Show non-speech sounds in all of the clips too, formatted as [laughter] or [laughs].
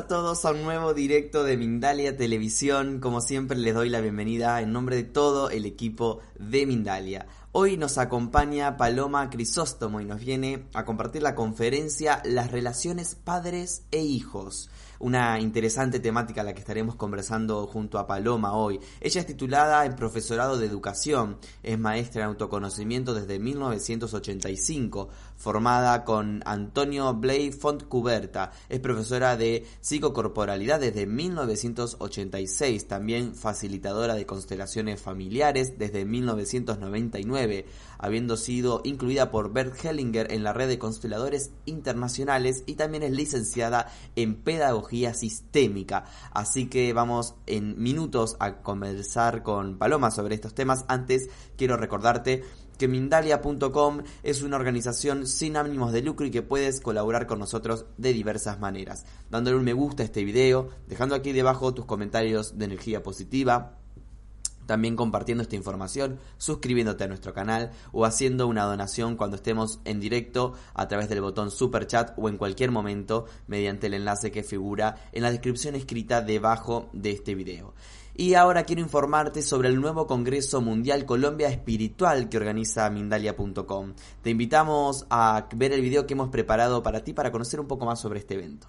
a todos a un nuevo directo de Mindalia Televisión. Como siempre les doy la bienvenida en nombre de todo el equipo de Mindalia. Hoy nos acompaña Paloma Crisóstomo y nos viene a compartir la conferencia Las relaciones padres e hijos. Una interesante temática a la que estaremos conversando junto a Paloma hoy. Ella es titulada en Profesorado de Educación, es maestra en autoconocimiento desde 1985, formada con Antonio Blay Fontcuberta, es profesora de psicocorporalidad desde 1986, también facilitadora de constelaciones familiares desde 1999 habiendo sido incluida por Bert Hellinger en la red de consteladores internacionales y también es licenciada en pedagogía sistémica. Así que vamos en minutos a conversar con Paloma sobre estos temas. Antes quiero recordarte que Mindalia.com es una organización sin ánimos de lucro y que puedes colaborar con nosotros de diversas maneras. Dándole un me gusta a este video, dejando aquí debajo tus comentarios de energía positiva, también compartiendo esta información, suscribiéndote a nuestro canal o haciendo una donación cuando estemos en directo a través del botón super chat o en cualquier momento mediante el enlace que figura en la descripción escrita debajo de este video. Y ahora quiero informarte sobre el nuevo Congreso Mundial Colombia Espiritual que organiza Mindalia.com. Te invitamos a ver el video que hemos preparado para ti para conocer un poco más sobre este evento.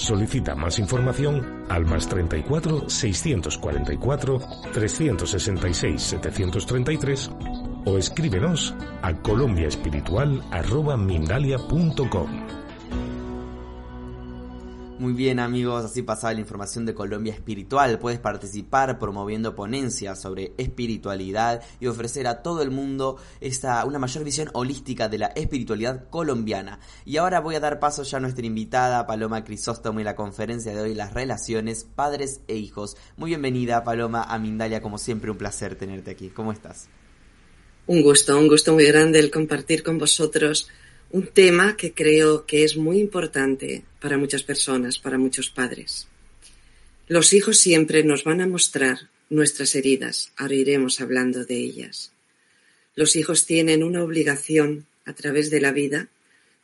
Solicita más información al más 34 644 366 733 o escríbenos a colombiaespiritual.mindalia.com. Muy bien amigos, así pasaba la información de Colombia Espiritual. Puedes participar promoviendo ponencias sobre espiritualidad y ofrecer a todo el mundo esta, una mayor visión holística de la espiritualidad colombiana. Y ahora voy a dar paso ya a nuestra invitada Paloma Crisóstomo y la conferencia de hoy, las relaciones padres e hijos. Muy bienvenida Paloma a Mindalia, como siempre un placer tenerte aquí. ¿Cómo estás? Un gusto, un gusto muy grande el compartir con vosotros un tema que creo que es muy importante para muchas personas, para muchos padres. Los hijos siempre nos van a mostrar nuestras heridas, ahora iremos hablando de ellas. Los hijos tienen una obligación a través de la vida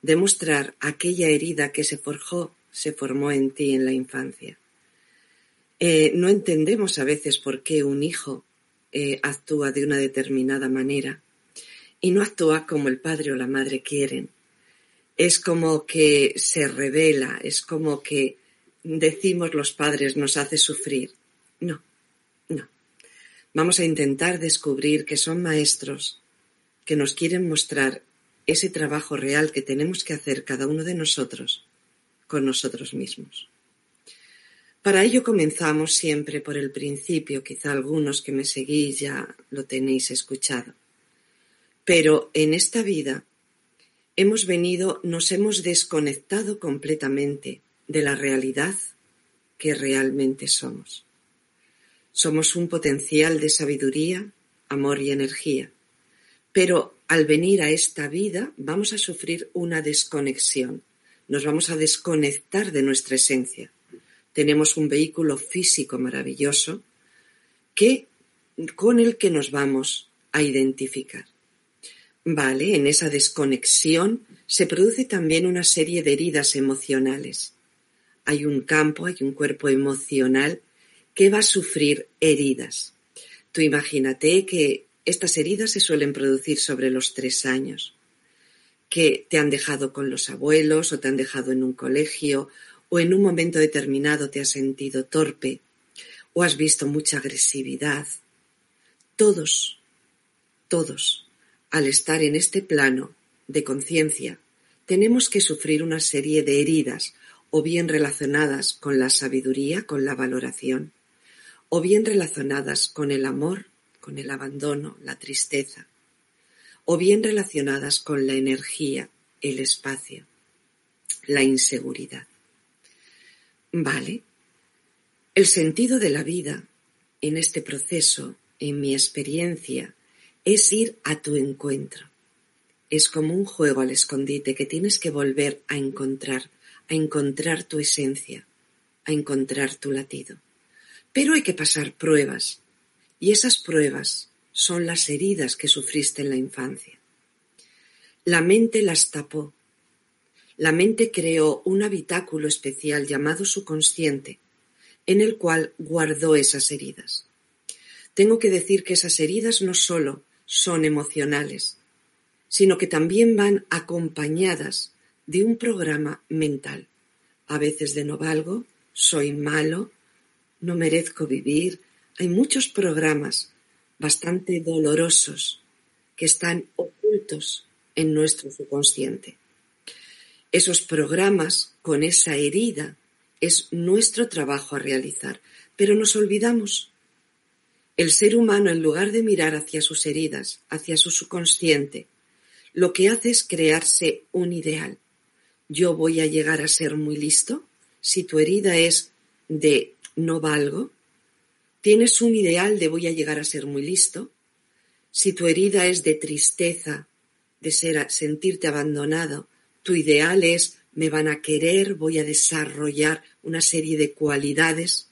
de mostrar aquella herida que se forjó, se formó en ti en la infancia. Eh, no entendemos a veces por qué un hijo eh, actúa de una determinada manera y no actúa como el padre o la madre quieren es como que se revela, es como que decimos los padres nos hace sufrir. No, no. Vamos a intentar descubrir que son maestros que nos quieren mostrar ese trabajo real que tenemos que hacer cada uno de nosotros con nosotros mismos. Para ello comenzamos siempre por el principio, quizá algunos que me seguís ya lo tenéis escuchado. Pero en esta vida hemos venido, nos hemos desconectado completamente de la realidad que realmente somos. Somos un potencial de sabiduría, amor y energía. Pero al venir a esta vida vamos a sufrir una desconexión. Nos vamos a desconectar de nuestra esencia. Tenemos un vehículo físico maravilloso que, con el que nos vamos a identificar. Vale, en esa desconexión se produce también una serie de heridas emocionales. Hay un campo, hay un cuerpo emocional que va a sufrir heridas. Tú imagínate que estas heridas se suelen producir sobre los tres años, que te han dejado con los abuelos o te han dejado en un colegio o en un momento determinado te has sentido torpe o has visto mucha agresividad. Todos, todos al estar en este plano de conciencia, tenemos que sufrir una serie de heridas, o bien relacionadas con la sabiduría, con la valoración, o bien relacionadas con el amor, con el abandono, la tristeza, o bien relacionadas con la energía, el espacio, la inseguridad. Vale. El sentido de la vida en este proceso, en mi experiencia, es ir a tu encuentro. Es como un juego al escondite que tienes que volver a encontrar, a encontrar tu esencia, a encontrar tu latido. Pero hay que pasar pruebas, y esas pruebas son las heridas que sufriste en la infancia. La mente las tapó. La mente creó un habitáculo especial llamado subconsciente, en el cual guardó esas heridas. Tengo que decir que esas heridas no solo son emocionales, sino que también van acompañadas de un programa mental, a veces de no valgo, soy malo, no merezco vivir. Hay muchos programas bastante dolorosos que están ocultos en nuestro subconsciente. Esos programas con esa herida es nuestro trabajo a realizar, pero nos olvidamos el ser humano, en lugar de mirar hacia sus heridas, hacia su subconsciente, lo que hace es crearse un ideal. Yo voy a llegar a ser muy listo. Si tu herida es de no valgo, tienes un ideal de voy a llegar a ser muy listo. Si tu herida es de tristeza, de ser, sentirte abandonado, tu ideal es me van a querer, voy a desarrollar una serie de cualidades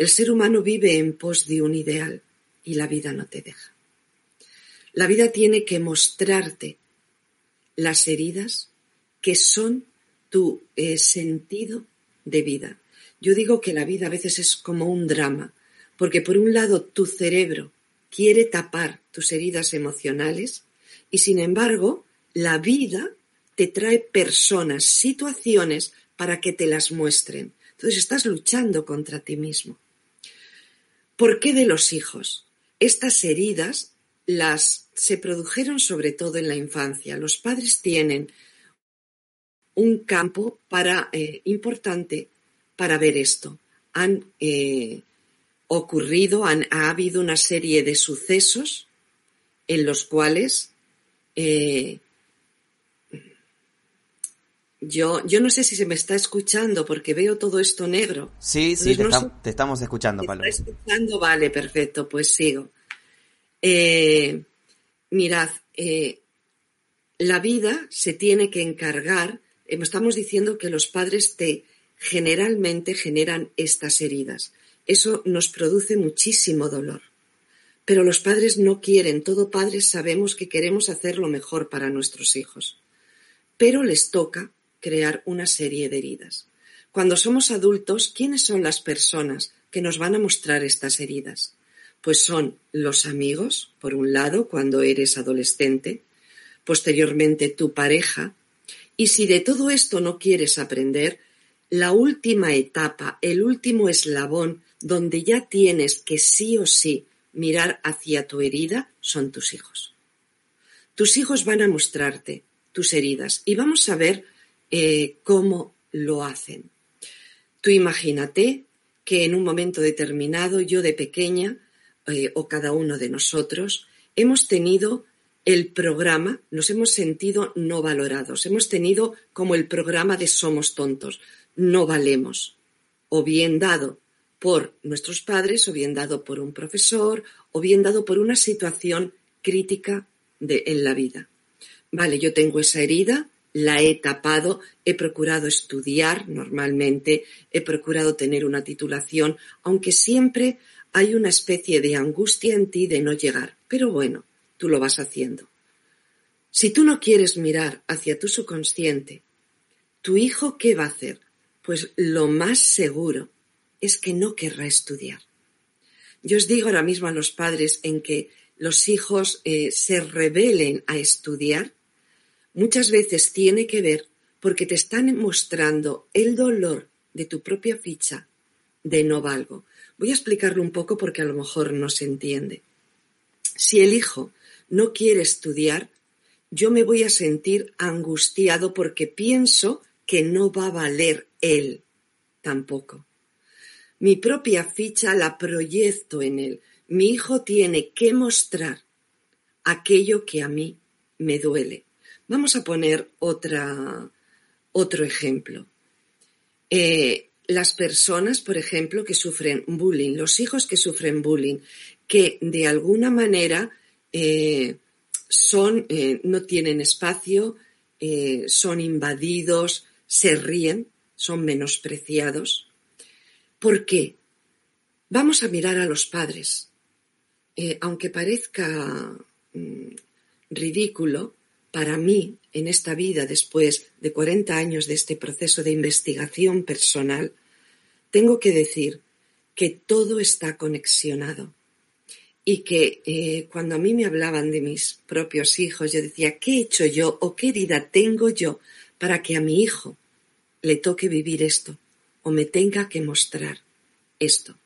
el ser humano vive en pos de un ideal y la vida no te deja. La vida tiene que mostrarte las heridas que son tu eh, sentido de vida. Yo digo que la vida a veces es como un drama, porque por un lado tu cerebro quiere tapar tus heridas emocionales y sin embargo la vida te trae personas, situaciones para que te las muestren. Entonces estás luchando contra ti mismo. ¿Por qué de los hijos? Estas heridas las se produjeron sobre todo en la infancia. Los padres tienen un campo para, eh, importante para ver esto. Han eh, ocurrido, han, ha habido una serie de sucesos en los cuales eh, yo, yo no sé si se me está escuchando porque veo todo esto negro. Sí, sí, te, estamos escuchando, Paloma. escuchando? Vale, perfecto, pues sigo. Eh, mirad, eh, la vida se tiene que encargar, eh, estamos diciendo que los padres te generalmente generan estas heridas. Eso nos produce muchísimo dolor. Pero los padres no quieren, todo padres sabemos que queremos hacer lo mejor para nuestros hijos. Pero les toca crear una serie de heridas. Cuando somos adultos, ¿quiénes son las personas que nos van a mostrar estas heridas? Pues son los amigos, por un lado, cuando eres adolescente, posteriormente tu pareja, y si de todo esto no quieres aprender, la última etapa, el último eslabón donde ya tienes que sí o sí mirar hacia tu herida son tus hijos. tus hijos van a mostrarte tus heridas y vamos a ver eh, cómo lo hacen. Tú imagínate que en un momento determinado, yo de pequeña, eh, o cada uno de nosotros, hemos tenido el programa, nos hemos sentido no valorados, hemos tenido como el programa de somos tontos, no valemos, o bien dado por nuestros padres, o bien dado por un profesor, o bien dado por una situación crítica en la vida. Vale, yo tengo esa herida, la he tapado, he procurado estudiar normalmente, he procurado tener una titulación, aunque siempre hay una especie de angustia en ti de no llegar. Pero bueno, tú lo vas haciendo. Si tú no quieres mirar hacia tu subconsciente, ¿tu hijo qué va a hacer? Pues lo más seguro es que no querrá estudiar. Yo os digo ahora mismo a los padres en que los hijos eh, se rebelen a estudiar, muchas veces tiene que ver porque te están mostrando el dolor de tu propia ficha de no valgo. Voy a explicarlo un poco porque a lo mejor no se entiende. Si el hijo no quiere estudiar, yo me voy a sentir angustiado porque pienso que no va a valer él tampoco. Mi propia ficha la proyecto en él. Mi hijo tiene que mostrar aquello que a mí me duele. Vamos a poner otro ejemplo. Eh, las personas, por ejemplo, que sufren bullying, los hijos que sufren bullying, que de alguna manera eh, son, eh, no tienen espacio, son invadidos, se ríen, son menospreciados. ¿Por qué? Vamos a mirar a los padres. aunque parezca mm, ridículo, para mí, en esta vida, después de 40 años de este proceso de investigación personal, tengo que decir que todo está conexionado y que eh, cuando a mí me hablaban de mis propios hijos, yo decía, ¿qué he hecho yo o qué herida tengo yo para que a mi hijo le toque vivir esto o me tenga que mostrar esto?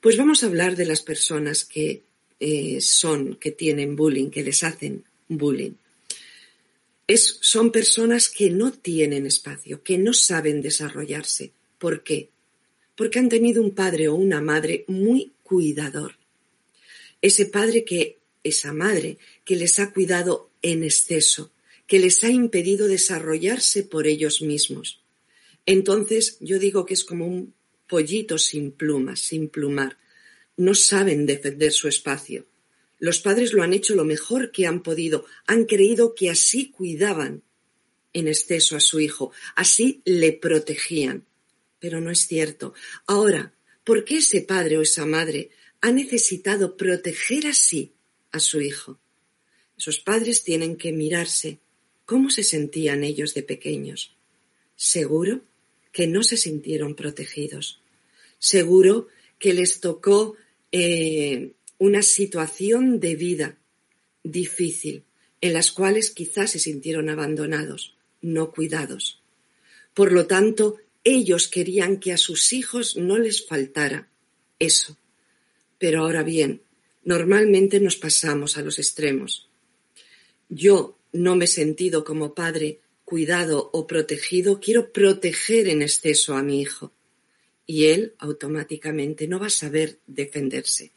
Pues vamos a hablar de las personas que eh, son, que tienen bullying, que les hacen bullying son personas que no tienen espacio, que no saben desarrollarse. ¿Por qué? Porque han tenido un padre o una madre muy cuidador. Ese padre que, esa madre, que les ha cuidado en exceso, que les ha impedido desarrollarse por ellos mismos. Entonces yo digo que es como un pollito sin plumas, sin plumar. No saben defender su espacio los padres lo han hecho lo mejor que han podido, han creído que así cuidaban en exceso a su hijo, así le protegían. Pero no es cierto. Ahora, ¿por qué ese padre o esa madre ha necesitado proteger así a su hijo? Esos padres tienen que mirarse cómo se sentían ellos de pequeños. Seguro que no se sintieron protegidos. Seguro que les tocó eh, una situación de vida difícil en las cuales quizás se sintieron abandonados, no cuidados. Por lo tanto, ellos querían que a sus hijos no les faltara eso. Pero ahora bien, normalmente nos pasamos a los extremos. Yo no me he sentido como padre cuidado o protegido, quiero proteger en exceso a mi hijo. Y él automáticamente no va a saber defenderse.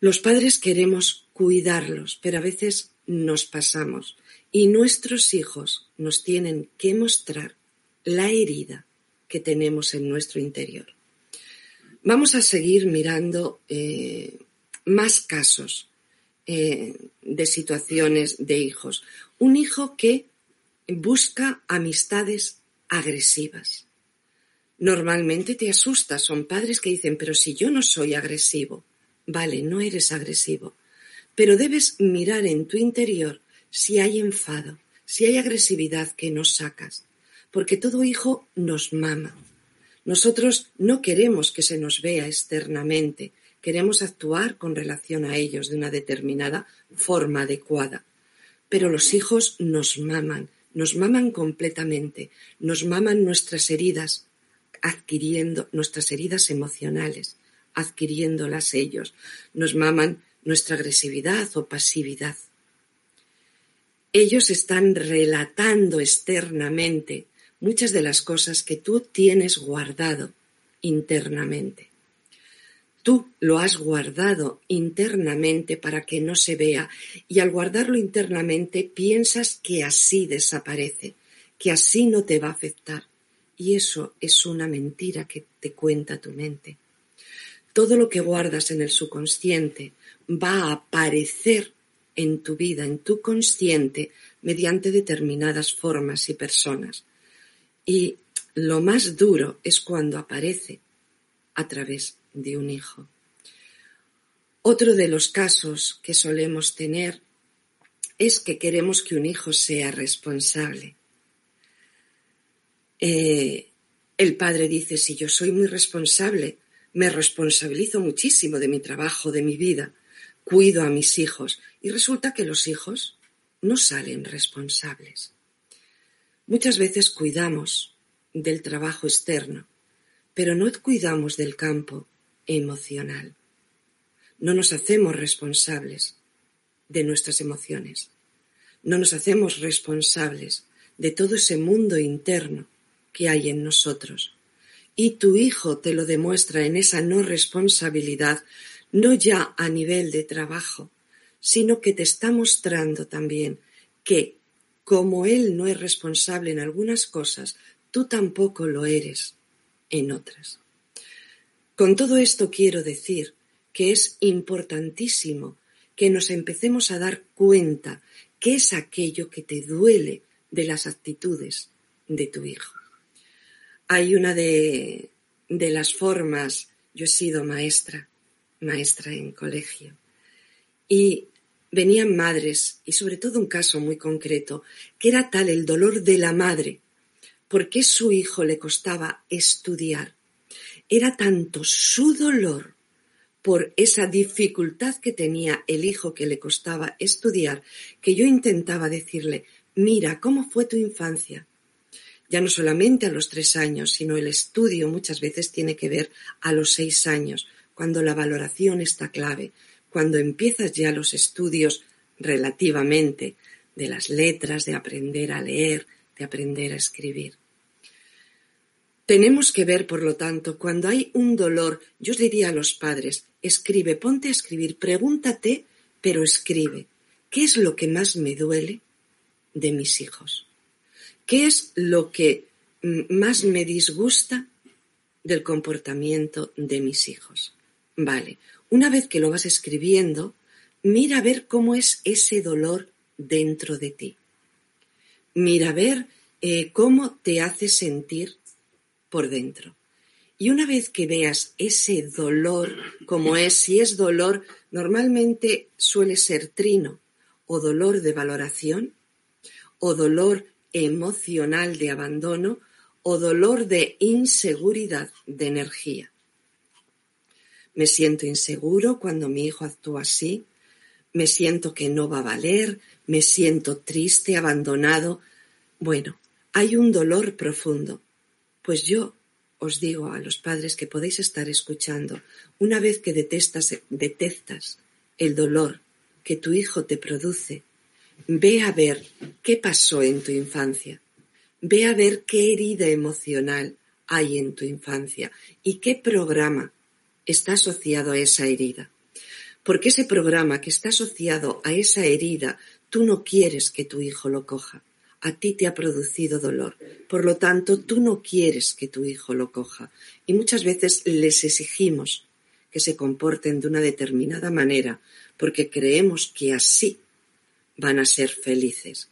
Los padres queremos cuidarlos, pero a veces nos pasamos y nuestros hijos nos tienen que mostrar la herida que tenemos en nuestro interior. Vamos a seguir mirando eh, más casos eh, de situaciones de hijos. Un hijo que busca amistades agresivas. Normalmente te asusta, son padres que dicen, pero si yo no soy agresivo, Vale, no eres agresivo, pero debes mirar en tu interior si hay enfado, si hay agresividad que no sacas, porque todo hijo nos mama. Nosotros no queremos que se nos vea externamente, queremos actuar con relación a ellos de una determinada forma adecuada. Pero los hijos nos maman, nos maman completamente, nos maman nuestras heridas, adquiriendo nuestras heridas emocionales adquiriéndolas ellos. Nos maman nuestra agresividad o pasividad. ellos están relatando externamente muchas de las cosas que tú tienes guardado internamente. Tú lo has guardado internamente para que no se vea y al guardarlo internamente piensas que así desaparece, que así no te va a afectar. Y eso es una mentira que te cuenta tu mente. Todo lo que guardas en el subconsciente va a aparecer en tu vida, en tu consciente, mediante determinadas formas y personas. Y lo más duro es cuando aparece a través de un hijo. Otro de los casos que solemos tener es que queremos que un hijo sea responsable. Eh, el padre dice, si yo soy muy responsable, me responsabilizo muchísimo de mi trabajo, de mi vida, cuido a mis hijos y resulta que los hijos no salen responsables. Muchas veces cuidamos del trabajo externo, pero no cuidamos del campo emocional. No nos hacemos responsables de nuestras emociones. No nos hacemos responsables de todo ese mundo interno que hay en nosotros. Y tu hijo te lo demuestra en esa no responsabilidad, no ya a nivel de trabajo, sino que te está mostrando también que como él no es responsable en algunas cosas, tú tampoco lo eres en otras. Con todo esto quiero decir que es importantísimo que nos empecemos a dar cuenta qué es aquello que te duele de las actitudes de tu hijo. Hay una de, de las formas, yo he sido maestra, maestra en colegio, y venían madres, y sobre todo un caso muy concreto, que era tal el dolor de la madre por qué su hijo le costaba estudiar. Era tanto su dolor por esa dificultad que tenía el hijo que le costaba estudiar, que yo intentaba decirle, mira, ¿cómo fue tu infancia? Ya no solamente a los tres años, sino el estudio muchas veces tiene que ver a los seis años, cuando la valoración está clave, cuando empiezas ya los estudios relativamente de las letras, de aprender a leer, de aprender a escribir. Tenemos que ver, por lo tanto, cuando hay un dolor, yo os diría a los padres, escribe, ponte a escribir, pregúntate, pero escribe, ¿qué es lo que más me duele de mis hijos? ¿Qué es lo que más me disgusta del comportamiento de mis hijos? Vale, una vez que lo vas escribiendo, mira a ver cómo es ese dolor dentro de ti. Mira a ver eh, cómo te hace sentir por dentro. Y una vez que veas ese dolor, como es, si es dolor, normalmente suele ser trino, o dolor de valoración, o dolor emocional de abandono, o dolor de inseguridad de energía. Me siento inseguro cuando mi hijo actúa así, me siento que no va a valer, me siento triste, abandonado. Bueno, hay un dolor profundo pues yo os digo a los padres que podéis estar escuchando, una vez que detestas, detectas el dolor que tu hijo te produce, ve a ver qué pasó en tu infancia, ve a ver qué herida emocional hay en tu infancia y qué programa está asociado a esa herida. Porque ese programa que está asociado a esa herida, tú no quieres que tu hijo lo coja a ti te ha producido dolor. Por lo tanto, tú no quieres que tu hijo lo coja. Y muchas veces les exigimos que se comporten de una determinada manera porque creemos que así van a ser felices.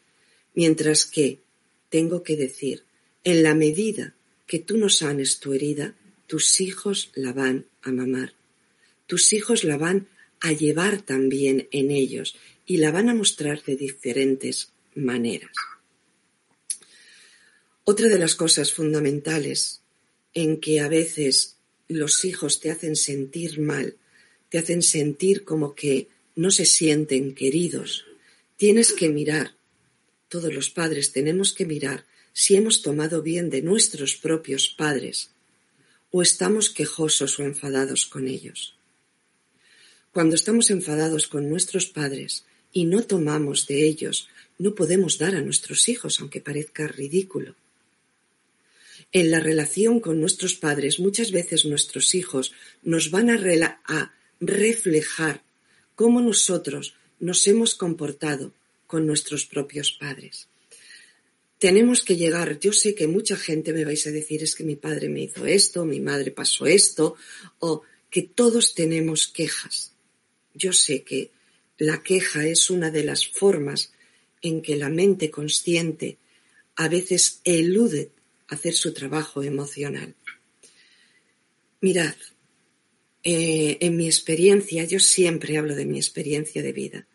Mientras que, tengo que decir, en la medida que tú no sanes tu herida, tus hijos la van a mamar. Tus hijos la van a llevar también en ellos y la van a mostrar de diferentes maneras. Otra de las cosas fundamentales en que a veces los hijos te hacen sentir mal, te hacen sentir como que no se sienten queridos, tienes que mirar, todos los padres tenemos que mirar si hemos tomado bien de nuestros propios padres o estamos quejosos o enfadados con ellos. Cuando estamos enfadados con nuestros padres y no tomamos de ellos no podemos dar a nuestros hijos, aunque parezca ridículo. En la relación con nuestros padres, muchas veces nuestros hijos nos van a, reflejar cómo nosotros nos hemos comportado con nuestros propios padres. Tenemos que llegar, yo sé que mucha gente me vais a decir es que mi padre me hizo esto, mi madre pasó esto, o que todos tenemos quejas. Yo sé que la queja es una de las formas en que la mente consciente a veces elude hacer su trabajo emocional. Mirad, eh, en mi experiencia, yo siempre hablo de mi experiencia de vida.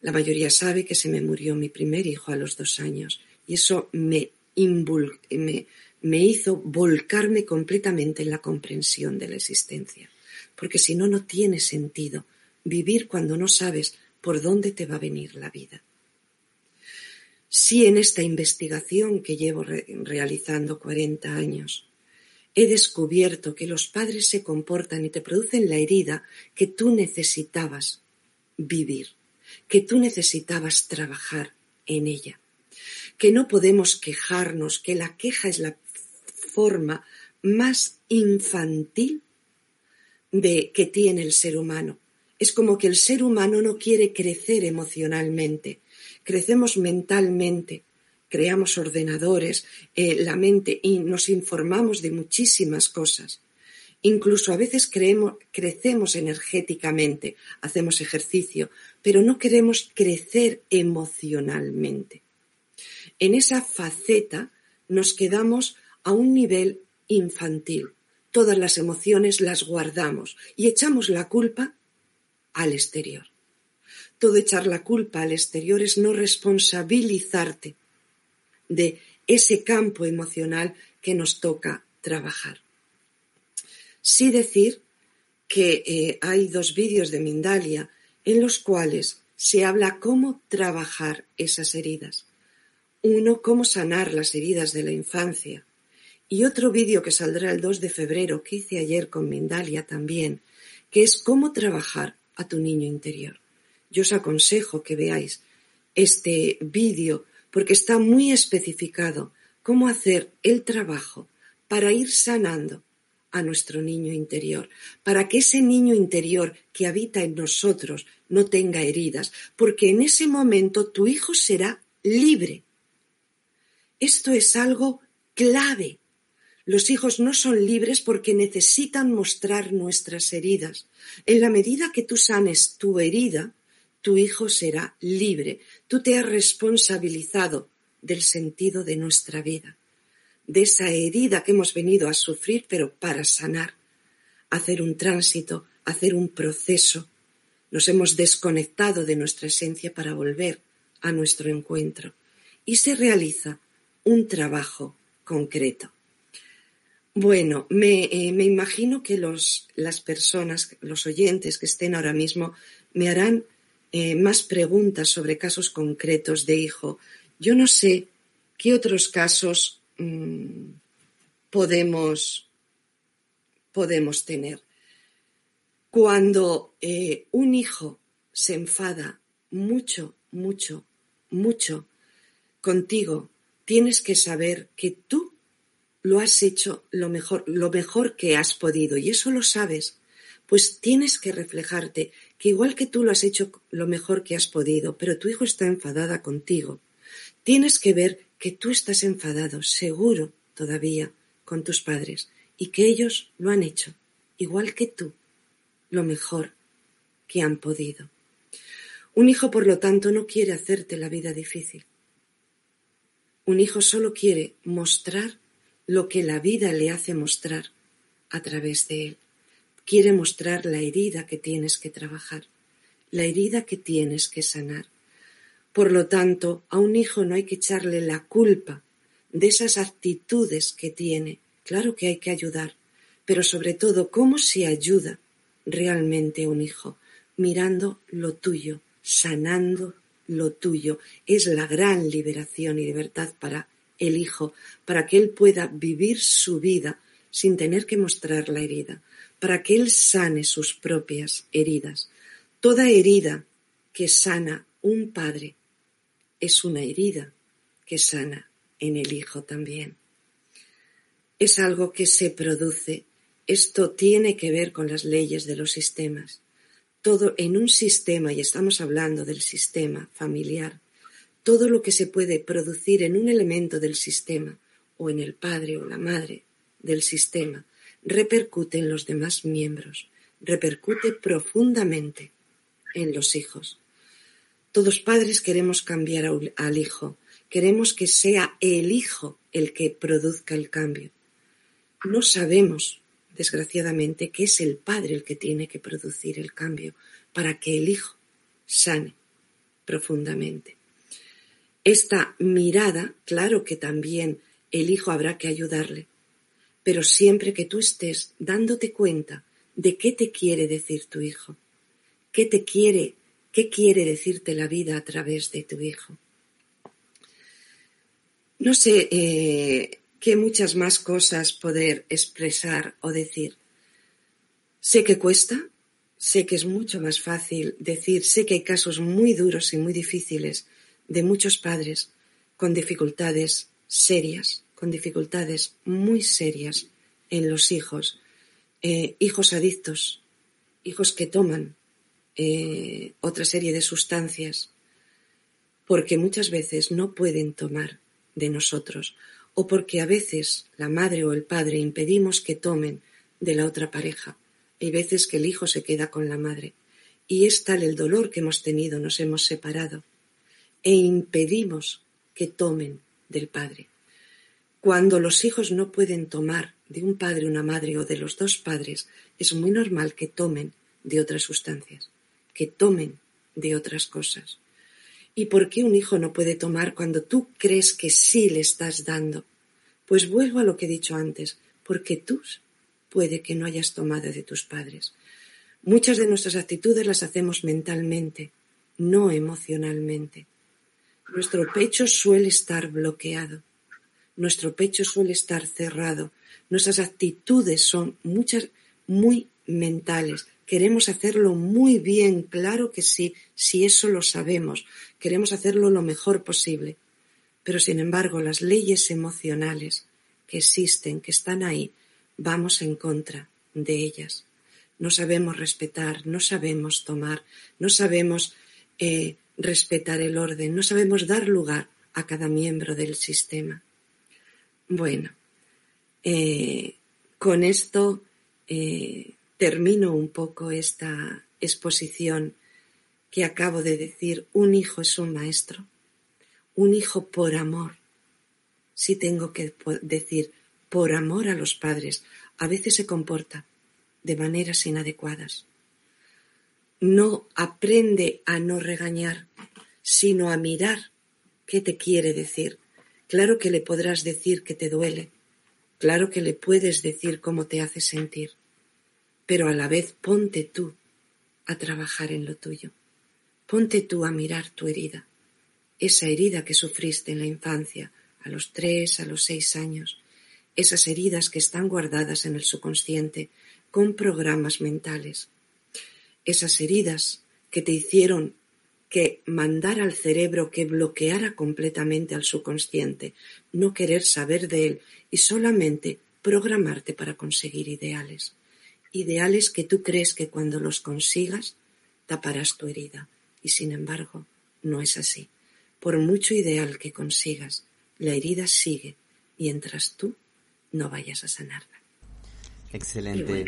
La mayoría sabe que se me murió mi primer hijo a los dos años y eso me, hizo volcarme completamente en la comprensión de la existencia. Porque si no, no tiene sentido vivir cuando no sabes por dónde te va a venir la vida. Sí, en esta investigación que llevo realizando 40 años, he descubierto que los padres se comportan y te producen la herida que tú necesitabas vivir, que tú necesitabas trabajar en ella, que no podemos quejarnos, que la queja es la forma más infantil de que tiene el ser humano. Es como que el ser humano no quiere crecer emocionalmente. Crecemos mentalmente, creamos ordenadores, eh, la mente y nos informamos de muchísimas cosas. Incluso a veces creemos, crecemos energéticamente, hacemos ejercicio, pero no queremos crecer emocionalmente. En esa faceta nos quedamos a un nivel infantil. Todas las emociones las guardamos y echamos la culpa al exterior. Todo echar la culpa al exterior es no responsabilizarte de ese campo emocional que nos toca trabajar. Sí decir que eh, hay dos vídeos de Mindalia en los cuales se habla cómo trabajar esas heridas. Uno, cómo sanar las heridas de la infancia. Y otro vídeo que saldrá el 2 de febrero, que hice ayer con Mindalia también, que es cómo trabajar a tu niño interior. Yo os aconsejo que veáis este vídeo porque está muy especificado cómo hacer el trabajo para ir sanando a nuestro niño interior, para que ese niño interior que habita en nosotros no tenga heridas, porque en ese momento tu hijo será libre. Esto es algo clave. Los hijos no son libres porque necesitan mostrar nuestras heridas. En la medida que tú sanes tu herida, tu hijo será libre. Tú te has responsabilizado del sentido de nuestra vida, de esa herida que hemos venido a sufrir, pero para sanar, hacer un tránsito, hacer un proceso. Nos hemos desconectado de nuestra esencia para volver a nuestro encuentro. Y se realiza un trabajo concreto. Bueno, me, eh, imagino que los, las personas, los oyentes que estén ahora mismo, me harán eh, más preguntas sobre casos concretos de hijo. Yo no sé qué otros casos mm, podemos, podemos tener. Cuando eh, un hijo se enfada mucho, mucho, mucho contigo, tienes que saber que tú lo has hecho lo mejor, lo mejor que has podido, y eso lo sabes pues tienes que reflejarte que igual que tú lo has hecho lo mejor que has podido, pero tu hijo está enfadada contigo, tienes que ver que tú estás enfadado, seguro todavía, con tus padres, y que ellos lo han hecho, igual que tú, lo mejor que han podido. Un hijo, por lo tanto, no quiere hacerte la vida difícil. Un hijo solo quiere mostrar lo que la vida le hace mostrar a través de él quiere mostrar la herida que tienes que trabajar, la herida que tienes que sanar. Por lo tanto, a un hijo no hay que echarle la culpa de esas actitudes que tiene. Claro que hay que ayudar, pero sobre todo, ¿cómo se ayuda realmente un hijo? Mirando lo tuyo, sanando lo tuyo. Es la gran liberación y libertad para el hijo, para que él pueda vivir su vida sin tener que mostrar la herida para que Él sane sus propias heridas. Toda herida que sana un padre es una herida que sana en el hijo también. Es algo que se produce. Esto tiene que ver con las leyes de los sistemas. Todo en un sistema, y estamos hablando del sistema familiar, todo lo que se puede producir en un elemento del sistema, o en el padre o la madre del sistema, repercute en los demás miembros, repercute profundamente en los hijos. Todos padres queremos cambiar al hijo, queremos que sea el hijo el que produzca el cambio. No sabemos, desgraciadamente, que es el padre el que tiene que producir el cambio para que el hijo sane profundamente. Esta mirada, claro que también el hijo habrá que ayudarle, pero siempre que tú estés dándote cuenta de qué te quiere decir tu hijo, qué te quiere ¿Qué quiere decirte la vida a través de tu hijo? No sé eh, qué muchas más cosas poder expresar o decir. Sé que cuesta, sé que es mucho más fácil decir, sé que hay casos muy duros y muy difíciles de muchos padres con dificultades serias, con dificultades muy serias en los hijos, eh, hijos adictos, hijos que toman, eh, otra serie de sustancias, porque muchas veces no pueden tomar de nosotros, o porque a veces la madre o el padre impedimos que tomen de la otra pareja. Hay veces que el hijo se queda con la madre, y es tal el dolor que hemos tenido, nos hemos separado, e impedimos que tomen del padre. Cuando los hijos no pueden tomar de un padre, una madre o de los dos padres, es muy normal que tomen de otras sustancias que tomen de otras cosas. ¿Y por qué un hijo no puede tomar cuando tú crees que sí le estás dando? Pues vuelvo a lo que he dicho antes, porque tú puede que no hayas tomado de tus padres. Muchas de nuestras actitudes las hacemos mentalmente, no emocionalmente. Nuestro pecho suele estar bloqueado, nuestro pecho suele estar cerrado, nuestras actitudes son muchas muy mentales, Queremos hacerlo muy bien, claro que sí, si eso lo sabemos. Queremos hacerlo lo mejor posible. Pero sin embargo, las leyes emocionales que existen, que están ahí, vamos en contra de ellas. No sabemos respetar, no sabemos tomar, no sabemos eh, respetar el orden, no sabemos dar lugar a cada miembro del sistema. Bueno, eh, con esto eh, termino un poco esta exposición que acabo de decir, un hijo es un maestro, un hijo por amor. Si tengo que decir, por amor a los padres, a veces se comporta de maneras inadecuadas. No aprende a no regañar, sino a mirar qué te quiere decir. Claro que le podrás decir que te duele, claro que le puedes decir cómo te hace sentir, pero a la vez ponte tú a trabajar en lo tuyo. Ponte tú a mirar tu herida, esa herida que sufriste en la infancia, a los tres, a los seis años, esas heridas que están guardadas en el subconsciente con programas mentales, esas heridas que te hicieron que mandar al cerebro que bloqueara completamente al subconsciente, no querer saber de él y solamente programarte para conseguir ideales ideales que tú crees que cuando los consigas taparás tu herida. Y sin embargo, no es así. Por mucho ideal que consigas, la herida sigue mientras tú no vayas a sanarla. Excelente.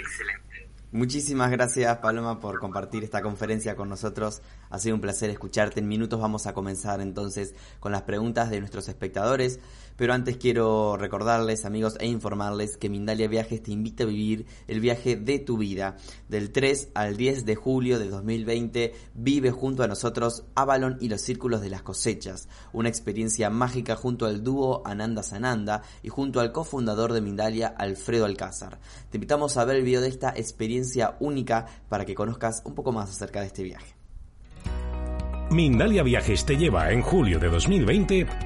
Muchísimas gracias Paloma por compartir esta conferencia con nosotros. Ha sido un placer escucharte. En minutos vamos a comenzar entonces con las preguntas de nuestros espectadores. Pero antes quiero recordarles, amigos, e informarles que Mindalia Viajes te invita a vivir el viaje de tu vida. Del 3 al 10 de julio de 2020, vive junto a nosotros Avalon y los Círculos de las Cosechas. Una experiencia mágica junto al dúo Ananda Sananda y junto al cofundador de Mindalia, Alfredo Alcázar. Te invitamos a ver el video de esta experiencia única para que conozcas un poco más acerca de este viaje. Mindalia Viajes te lleva en julio de 2020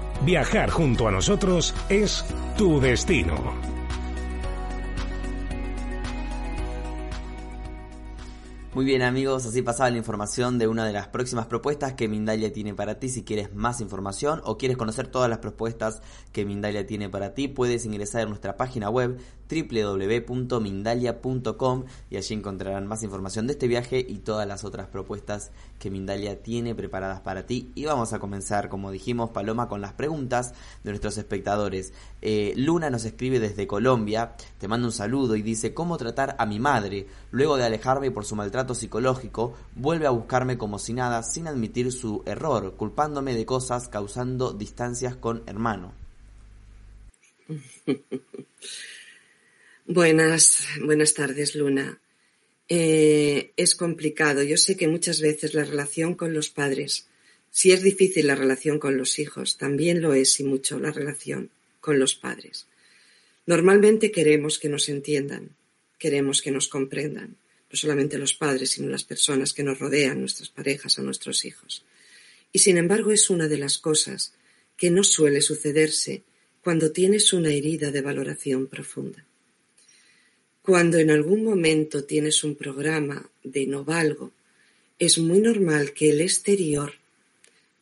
Viajar junto a nosotros es tu destino. Muy bien amigos, así pasaba la información de una de las próximas propuestas que Mindalia tiene para ti. Si quieres más información o quieres conocer todas las propuestas que Mindalia tiene para ti, puedes ingresar a nuestra página web www.mindalia.com y allí encontrarán más información de este viaje y todas las otras propuestas que Mindalia tiene preparadas para ti. Y vamos a comenzar, como dijimos, Paloma, con las preguntas de nuestros espectadores. Eh, Luna nos escribe desde Colombia, te manda un saludo y dice, ¿cómo tratar a mi madre? Luego de alejarme por su maltrato psicológico, vuelve a buscarme como si nada, sin admitir su error, culpándome de cosas, causando distancias con hermano. [laughs] Buenas, buenas tardes, Luna. Eh, es complicado. Yo sé que muchas veces la relación con los padres, si es difícil la relación con los hijos, también lo es y mucho la relación con los padres. Normalmente queremos que nos entiendan, queremos que nos comprendan, no solamente los padres, sino las personas que nos rodean, nuestras parejas o nuestros hijos. Y sin embargo es una de las cosas que no suele sucederse cuando tienes una herida de valoración profunda. Cuando en algún momento tienes un programa de no valgo, es muy normal que el exterior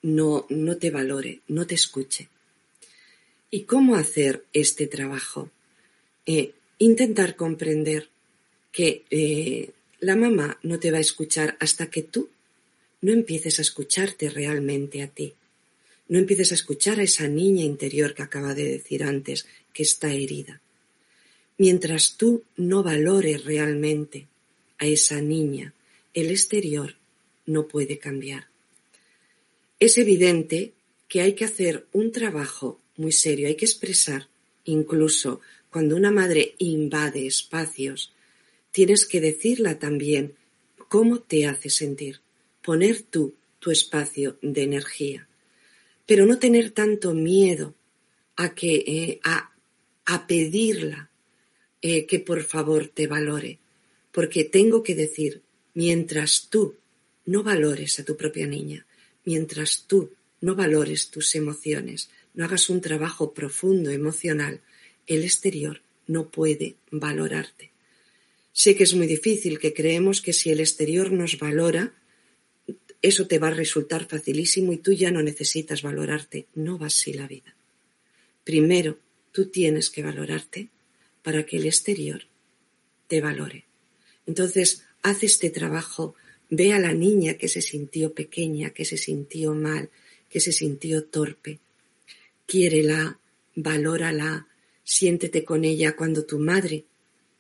no, no te valore, no te escuche. ¿Y cómo hacer este trabajo? Eh, intentar comprender que eh, la mamá no te va a escuchar hasta que tú no empieces a escucharte realmente a ti. No empieces a escuchar a esa niña interior que acaba de decir antes que está herida. Mientras tú no valores realmente a esa niña, el exterior no puede cambiar. Es evidente que hay que hacer un trabajo muy serio, hay que expresar, incluso cuando una madre invade espacios, tienes que decirla también cómo te hace sentir, poner tú tu espacio de energía, pero no tener tanto miedo a que eh, a, a pedirla eh, que por favor te valore, porque tengo que decir, mientras tú no valores a tu propia niña, mientras tú no valores tus emociones, no hagas un trabajo profundo emocional, el exterior no puede valorarte. Sé que es muy difícil, que creemos que si el exterior nos valora, eso te va a resultar facilísimo y tú ya no necesitas valorarte. No va así la vida. Primero, tú tienes que valorarte para que el exterior te valore. Entonces, haz este trabajo, ve a la niña que se sintió pequeña, que se sintió mal, que se sintió torpe. Quiérela, valórala, siéntete con ella cuando tu madre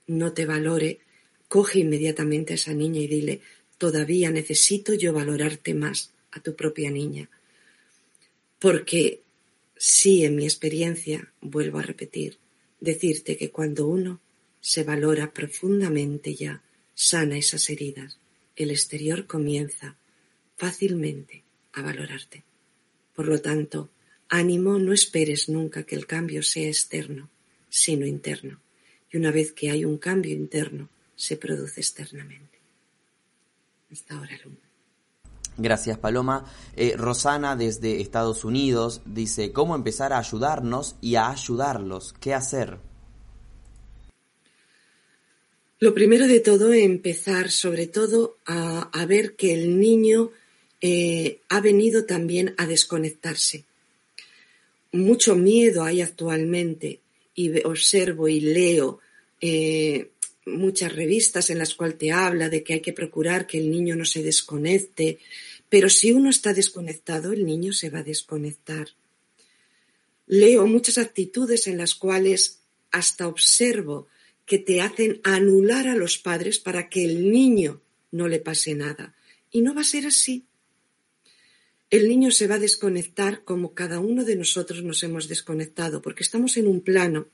no te valore, coge inmediatamente a esa niña y dile, todavía necesito yo valorarte más a tu propia niña. Porque sí, en mi experiencia, vuelvo a repetir, decirte que cuando uno se valora profundamente ya, sana esas heridas, el exterior comienza fácilmente a valorarte. Por lo tanto, ánimo, no esperes nunca que el cambio sea externo, sino interno. Y una vez que hay un cambio interno, se produce externamente. Hasta ahora, Luna. Gracias, Paloma. Eh, Rosana, desde Estados Unidos, dice, ¿cómo empezar a ayudarnos y a ayudarlos? ¿Qué hacer? Lo primero de todo, empezar sobre todo a, ver que el niño eh, ha venido también a desconectarse. Mucho miedo hay actualmente y observo y leo eh, muchas revistas en las cuales te habla de que hay que procurar que el niño no se desconecte, pero si uno está desconectado, el niño se va a desconectar. Leo muchas actitudes en las cuales hasta observo que te hacen anular a los padres para que el niño no le pase nada. Y no va a ser así. El niño se va a desconectar como cada uno de nosotros nos hemos desconectado, porque estamos en un plano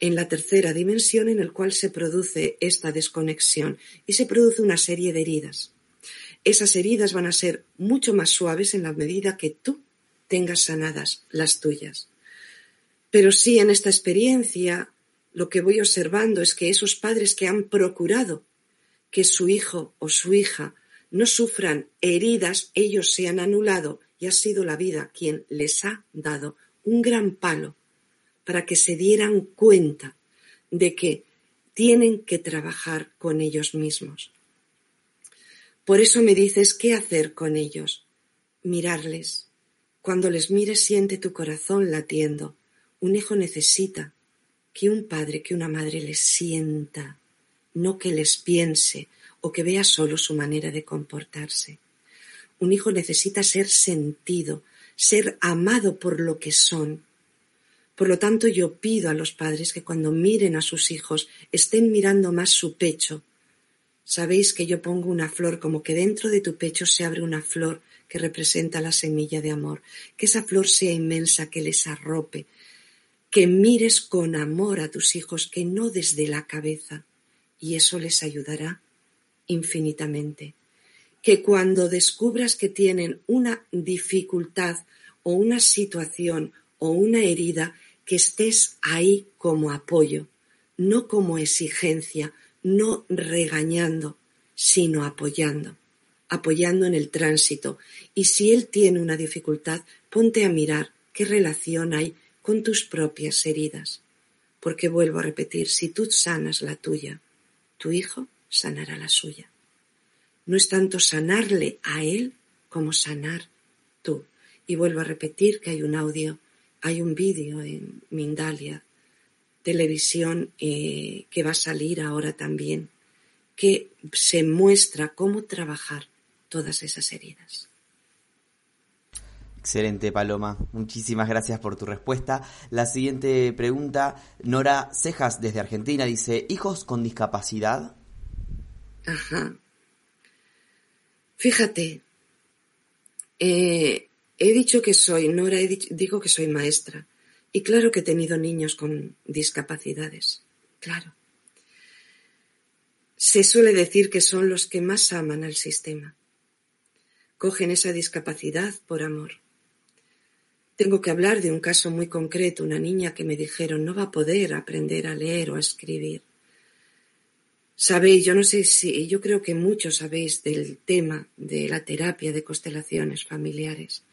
en la tercera dimensión en el cual se produce esta desconexión y se produce una serie de heridas. Esas heridas van a ser mucho más suaves en la medida que tú tengas sanadas las tuyas. Pero sí, en esta experiencia, lo que voy observando es que esos padres que han procurado que su hijo o su hija no sufran heridas, ellos se han anulado y ha sido la vida quien les ha dado un gran palo para que se dieran cuenta de que tienen que trabajar con ellos mismos. Por eso me dices qué hacer con ellos. Mirarles. Cuando les mires siente tu corazón latiendo. Un hijo necesita que un padre, que una madre les sienta, no que les piense o que vea solo su manera de comportarse. Un hijo necesita ser sentido, ser amado por lo que son. Por lo tanto, yo pido a los padres que cuando miren a sus hijos estén mirando más su pecho. Sabéis que yo pongo una flor como que dentro de tu pecho se abre una flor que representa la semilla de amor, que esa flor sea inmensa, que les arrope, que mires con amor a tus hijos, que no desde la cabeza, y eso les ayudará infinitamente. Que cuando descubras que tienen una dificultad o una situación o una herida, que estés ahí como apoyo, no como exigencia, no regañando, sino apoyando, apoyando en el tránsito. Y si él tiene una dificultad, ponte a mirar qué relación hay con tus propias heridas. Porque vuelvo a repetir, si tú sanas la tuya, tu hijo sanará la suya no es tanto sanarle a él como sanar tú. Y vuelvo a repetir que hay un audio, hay un vídeo en Mindalia televisión eh, que va a salir ahora también, que se muestra cómo trabajar todas esas heridas. Excelente, Paloma. Muchísimas gracias por tu respuesta. La siguiente pregunta, Nora Cejas desde Argentina dice, ¿hijos con discapacidad? Ajá. Fíjate, eh, he dicho que soy, Nora, he digo que soy maestra. Y claro que he tenido niños con discapacidades. Claro. Se suele decir que son los que más aman al sistema. Cogen esa discapacidad por amor. Tengo que hablar de un caso muy concreto, una niña que me dijeron no va a poder aprender a leer o a escribir. Sabéis, yo no sé si, yo creo que muchos sabéis del tema de la terapia de constelaciones familiares.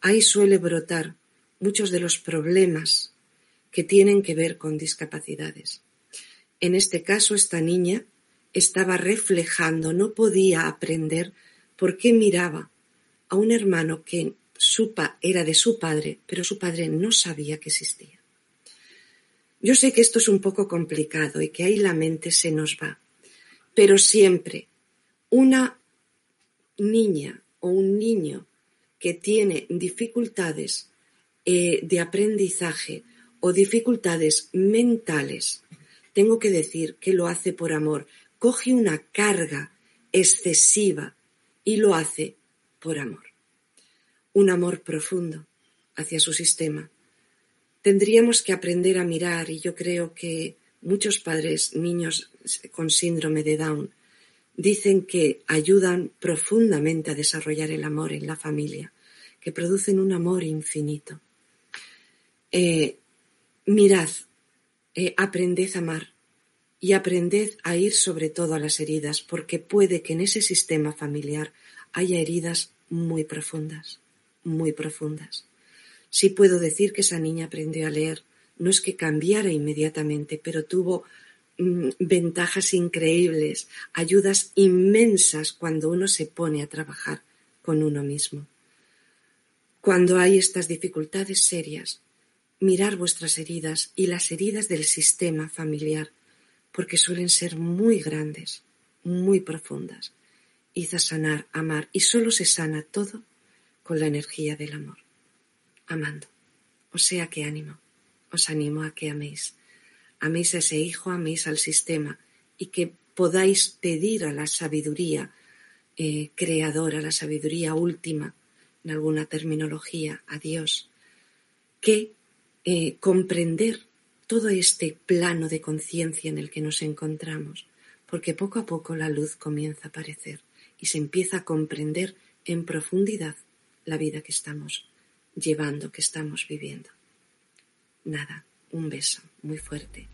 Ahí suele brotar muchos de los problemas que tienen que ver con discapacidades. En este caso, esta niña estaba reflejando, no podía aprender por qué miraba a un hermano que era de su padre, pero su padre no sabía que existía. Yo sé que esto es un poco complicado y que ahí la mente se nos va, pero siempre una niña o un niño que tiene dificultades eh, de aprendizaje o dificultades mentales, tengo que decir que lo hace por amor, coge una carga excesiva y lo hace por amor. Un amor profundo hacia su sistema. Tendríamos que aprender a mirar y yo creo que muchos padres, niños con síndrome de Down, dicen que ayudan profundamente a desarrollar el amor en la familia, que producen un amor infinito. Eh, mirad, eh, aprended a amar y aprended a ir sobre todo a las heridas, porque puede que en ese sistema familiar haya heridas muy profundas, muy profundas. Sí puedo decir que esa niña aprendió a leer, no es que cambiara inmediatamente, pero tuvo mm, ventajas increíbles, ayudas inmensas cuando uno se pone a trabajar con uno mismo. Cuando hay estas dificultades serias, mirar vuestras heridas y las heridas del sistema familiar, porque suelen ser muy grandes, muy profundas. Id a sanar, amar, y solo se sana todo con la energía del amor, amando. O sea que ánimo os animo a que améis. Améis a ese hijo, améis al sistema y que podáis pedir a la sabiduría eh, creadora, la sabiduría última, en alguna terminología, a Dios, que eh, comprender todo este plano de conciencia en el que nos encontramos, porque poco a poco la luz comienza a aparecer y se empieza a comprender en profundidad la vida que estamos llevando, que estamos viviendo. Nada, un beso muy fuerte.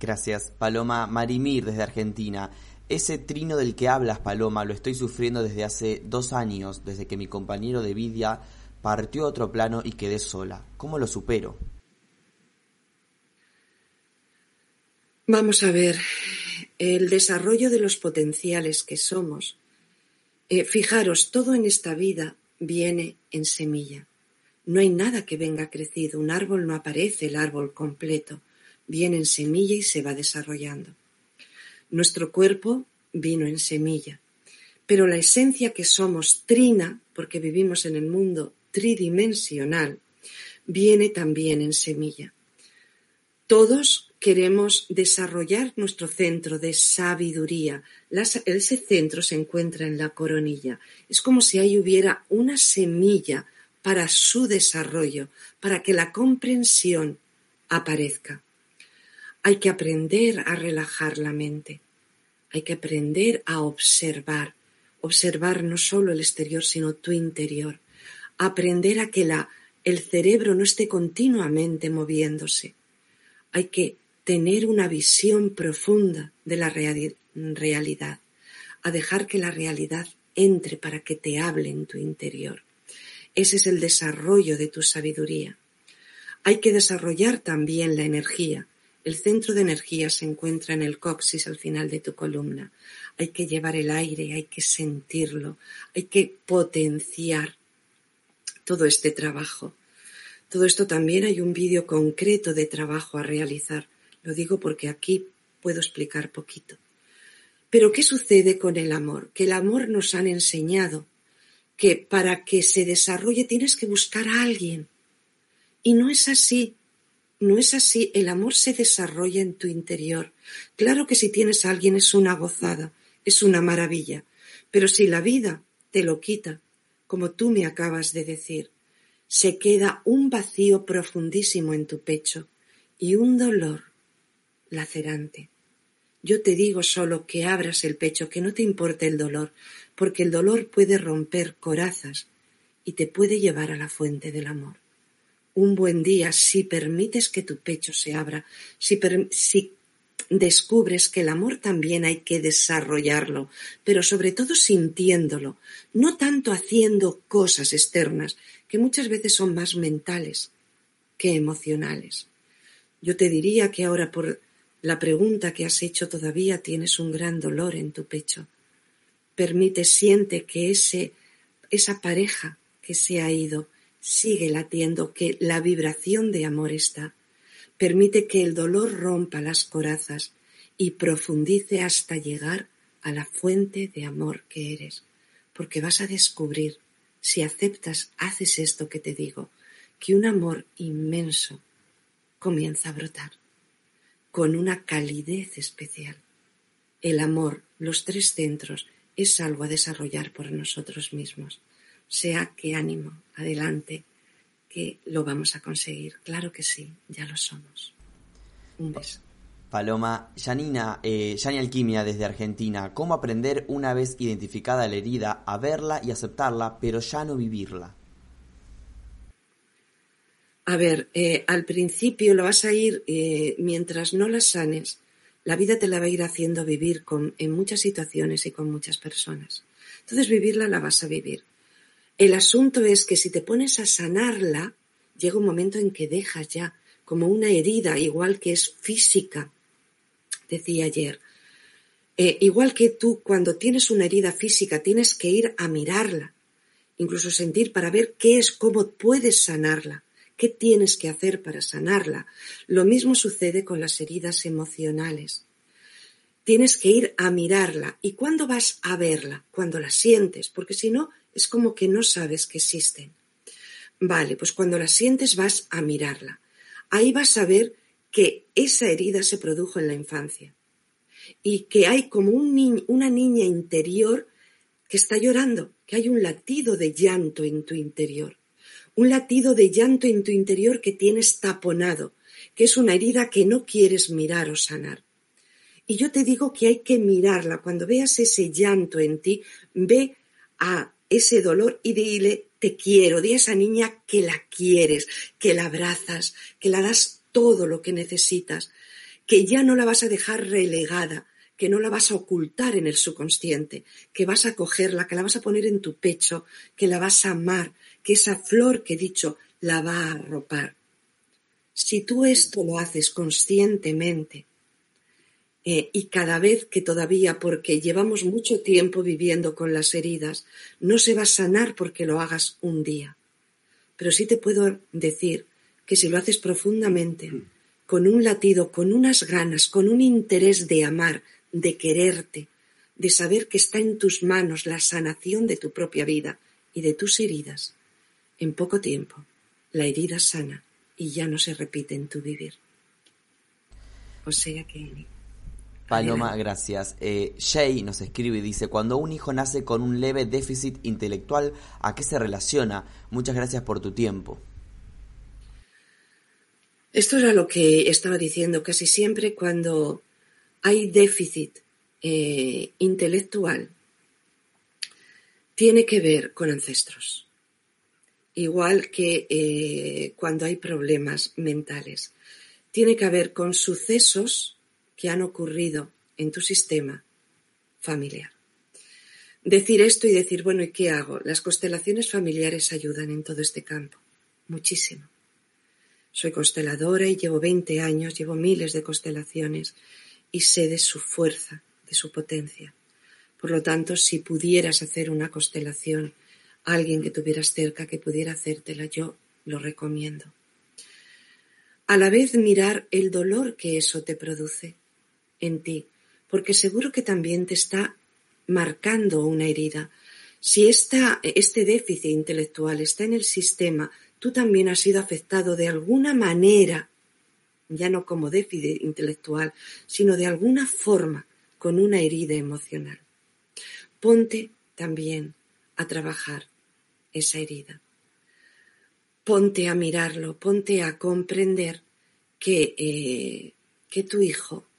Gracias, Paloma Marimir desde Argentina. Ese trino del que hablas, Paloma, lo estoy sufriendo desde hace dos años, desde que mi compañero de vida partió a otro plano y quedé sola. ¿Cómo lo supero? Vamos a ver, el desarrollo de los potenciales que somos. Eh, fijaros, todo en esta vida viene en semilla. No hay nada que venga crecido. Un árbol no aparece el árbol completo. Viene en semilla y se va desarrollando. Nuestro cuerpo vino en semilla. Pero la esencia que somos trina, porque vivimos en el mundo tridimensional, viene también en semilla. Todos queremos desarrollar nuestro centro de sabiduría. ese centro se encuentra en la coronilla. Es como si ahí hubiera una semilla para su desarrollo, para que la comprensión aparezca. Hay que aprender a relajar la mente. Hay que aprender a observar. Observar no solo el exterior, sino tu interior. Aprender a que la, el cerebro no esté continuamente moviéndose. Hay que tener una visión profunda de la realidad. A dejar que la realidad entre para que te hable en tu interior. Ese es el desarrollo de tu sabiduría. Hay que desarrollar también la energía. El centro de energía se encuentra en el coxis al final de tu columna. Hay que llevar el aire, hay que sentirlo, hay que potenciar todo este trabajo. Todo esto también hay un vídeo concreto de trabajo a realizar. Lo digo porque aquí puedo explicar poquito. Pero ¿qué sucede con el amor? Que el amor nos han enseñado que para que se desarrolle tienes que buscar a alguien. Y no es así. No es así. El amor se desarrolla en tu interior. Claro que si tienes a alguien es una gozada, es una maravilla. Pero si la vida te lo quita, como tú me acabas de decir, se queda un vacío profundísimo en tu pecho y un dolor lacerante. Yo te digo solo que abras el pecho, que no te importe el dolor, porque el dolor puede romper corazas y te puede llevar a la fuente del amor. Un buen día, si permites que tu pecho se abra, si, si descubres que el amor también hay que desarrollarlo, pero sobre todo sintiéndolo, no tanto haciendo cosas externas, que muchas veces son más mentales que emocionales. Yo te diría que ahora por la pregunta que has hecho todavía tienes un gran dolor en tu pecho permite, siente que ese, esa pareja que se ha ido sigue latiendo, que la vibración de amor está. Permite que el dolor rompa las corazas y profundice hasta llegar a la fuente de amor que eres, porque vas a descubrir, si aceptas, haces esto que te digo, que un amor inmenso comienza a brotar, con una calidez especial. El amor, los tres centros, es algo a desarrollar por nosotros mismos. Sea que ánimo, adelante, que lo vamos a conseguir. Claro que sí, ya lo somos. Un beso. Paloma, Janina, eh, Alquimia desde Argentina, ¿cómo aprender una vez identificada la herida a verla y aceptarla, pero ya no vivirla? A ver, eh, al principio lo vas a ir, eh, mientras no la sanes, la vida te la va a ir haciendo vivir con, en muchas situaciones y con muchas personas. Entonces vivirla la vas a vivir. El asunto es que si te pones a sanarla, llega un momento en que dejas ya como una herida, igual que es física, decía ayer. Eh, igual que tú cuando tienes una herida física tienes que ir a mirarla, incluso sentir para ver qué es, cómo puedes sanarla. ¿Qué tienes que hacer para sanarla? Lo mismo sucede con las heridas emocionales. Tienes que ir a mirarla. ¿Y cuándo vas a verla? Cuando la sientes, porque si no, es como que no sabes que existen. Vale, pues cuando la sientes vas a mirarla. Ahí vas a ver que esa herida se produjo en la infancia y que hay como un una niña interior que está llorando, que hay un latido de llanto en tu interior un latido de llanto en tu interior que tienes taponado, que es una herida que no quieres mirar o sanar. Y yo te digo que hay que mirarla. Cuando veas ese llanto en ti, ve a ese dolor y dile, te quiero, di a esa niña que la quieres, que la abrazas, que la das todo lo que necesitas, que ya no la vas a dejar relegada, que no la vas a ocultar en el subconsciente, que vas a cogerla, que la vas a poner en tu pecho, que la vas a amar, que esa flor que he dicho la va a arropar. Si tú esto lo haces conscientemente eh, y cada vez que todavía, porque llevamos mucho tiempo viviendo con las heridas, no se va a sanar porque lo hagas un día. Pero sí te puedo decir que si lo haces profundamente, con un latido, con unas ganas, con un interés de amar, de quererte, de saber que está en tus manos la sanación de tu propia vida y de tus heridas, en poco tiempo la herida sana y ya no se repite en tu vivir. O sea que... Paloma, gracias. Eh, Shay nos escribe y dice, cuando un hijo nace con un leve déficit intelectual, ¿a qué se relaciona? Muchas gracias por tu tiempo. Esto era lo que estaba diciendo casi siempre cuando hay déficit eh, intelectual. Tiene que ver con ancestros igual que eh, cuando hay problemas mentales. Tiene que ver con sucesos que han ocurrido en tu sistema familiar. Decir esto y decir, bueno, ¿y qué hago? Las constelaciones familiares ayudan en todo este campo, muchísimo. Soy consteladora y llevo 20 años, llevo miles de constelaciones y sé de su fuerza, de su potencia. Por lo tanto, si pudieras hacer una constelación alguien que tuvieras cerca que pudiera hacértela, yo lo recomiendo. A la vez mirar el dolor que eso te produce en ti, porque seguro que también te está marcando una herida. Si esta, este déficit intelectual está en el sistema, tú también has sido afectado de alguna manera, ya no como déficit intelectual, sino de alguna forma con una herida emocional. Ponte también a trabajar esa herida. Ponte a mirarlo, ponte a comprender que, eh, que tu hijo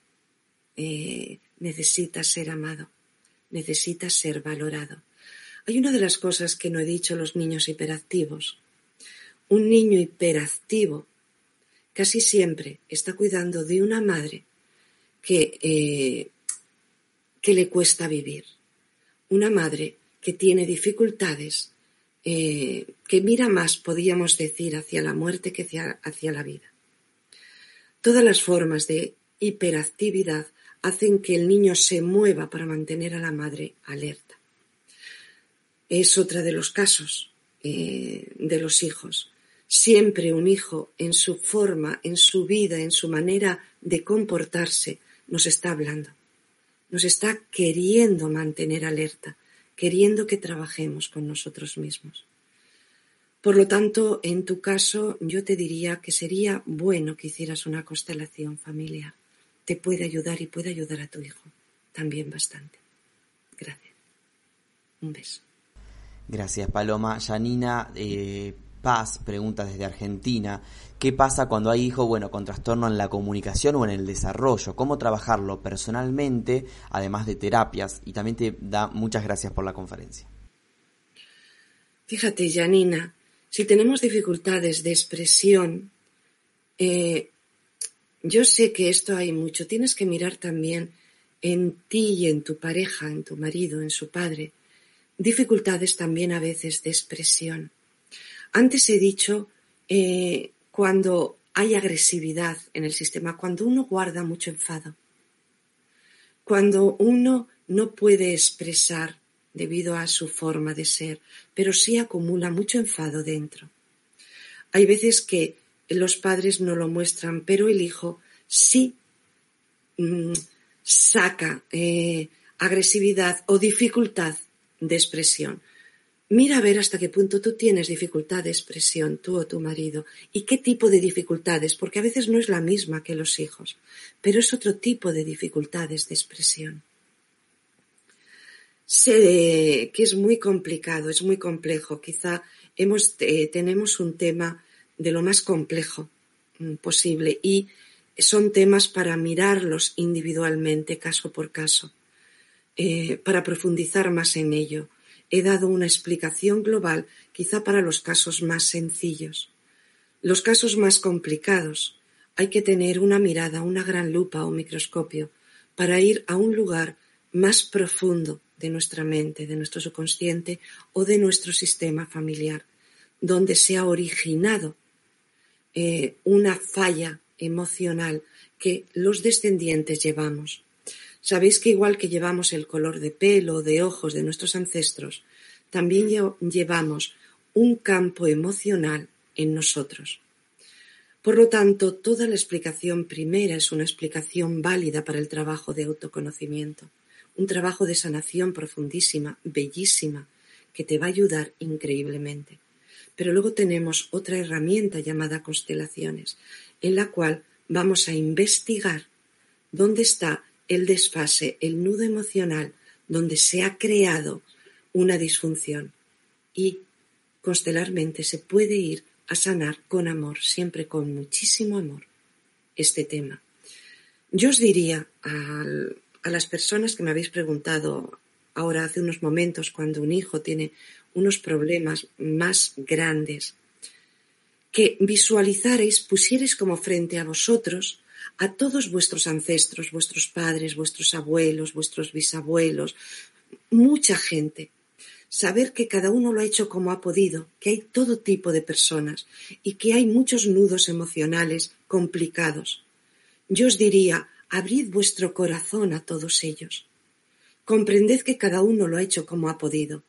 eh, necesita ser amado, necesita ser valorado. Hay una de las cosas que no he dicho los niños hiperactivos. Un niño hiperactivo casi siempre está cuidando de una madre que, eh, que le cuesta vivir. Una madre que tiene dificultades eh, que mira más, podríamos decir, hacia la muerte que hacia, la vida. Todas las formas de hiperactividad hacen que el niño se mueva para mantener a la madre alerta. Es otra de los casos eh, de los hijos. Siempre un hijo en su forma, en su vida, en su manera de comportarse, nos está hablando. Nos está queriendo mantener alerta queriendo que trabajemos con nosotros mismos. Por lo tanto, en tu caso, yo te diría que sería bueno que hicieras una constelación familiar. Te puede ayudar y puede ayudar a tu hijo también bastante. Gracias. Un beso. Gracias, Paloma. Janina, eh, Paz pregunta desde Argentina, ¿qué pasa cuando hay hijos bueno, con trastorno en la comunicación o en el desarrollo? ¿Cómo trabajarlo personalmente, además de terapias? Y también te da muchas gracias por la conferencia. Fíjate, Janina, si tenemos dificultades de expresión, eh, yo sé que esto hay mucho, tienes que mirar también en ti y en tu pareja, en tu marido, en su padre, dificultades también a veces de expresión. Antes he dicho eh, cuando hay agresividad en el sistema, cuando uno guarda mucho enfado, cuando uno no puede expresar debido a su forma de ser, pero sí acumula mucho enfado dentro. Hay veces que los padres no lo muestran, pero el hijo sí mm, saca eh, agresividad o dificultad de expresión. Mira a ver hasta qué punto tú tienes dificultad de expresión, tú o tu marido, y qué tipo de dificultades, porque a veces no es la misma que los hijos, pero es otro tipo de dificultades de expresión. Sé que es muy complicado, es muy complejo. Quizá eh, tenemos un tema de lo más complejo mm, posible y son temas para mirarlos individualmente, caso por caso, eh, para profundizar más en ello he dado una explicación global quizá para los casos más sencillos. Los casos más complicados hay que tener una mirada, una gran lupa o microscopio para ir a un lugar más profundo de nuestra mente, de nuestro subconsciente o de nuestro sistema familiar, donde se ha originado eh, una falla emocional que los descendientes llevamos. Sabéis que igual que llevamos el color de pelo de ojos de nuestros ancestros, también llevamos un campo emocional en nosotros. Por lo tanto, toda la explicación primera es una explicación válida para el trabajo de autoconocimiento, un trabajo de sanación profundísima, bellísima, que te va a ayudar increíblemente. Pero luego tenemos otra herramienta llamada constelaciones, en la cual vamos a investigar dónde está el desfase, el nudo emocional, donde se ha creado una disfunción. Y constelarmente se puede ir a sanar con amor, siempre con muchísimo amor, este tema. Yo os diría a las personas que me habéis preguntado ahora hace unos momentos cuando un hijo tiene unos problemas más grandes, que visualizareis, pusierais como frente a vosotros a todos vuestros ancestros, vuestros padres, vuestros abuelos, vuestros bisabuelos, mucha gente. Saber que cada uno lo ha hecho como ha podido, que hay todo tipo de personas y que hay muchos nudos emocionales complicados. Yo os diría, abrid vuestro corazón a todos ellos. Comprended que cada uno lo ha hecho como ha podido.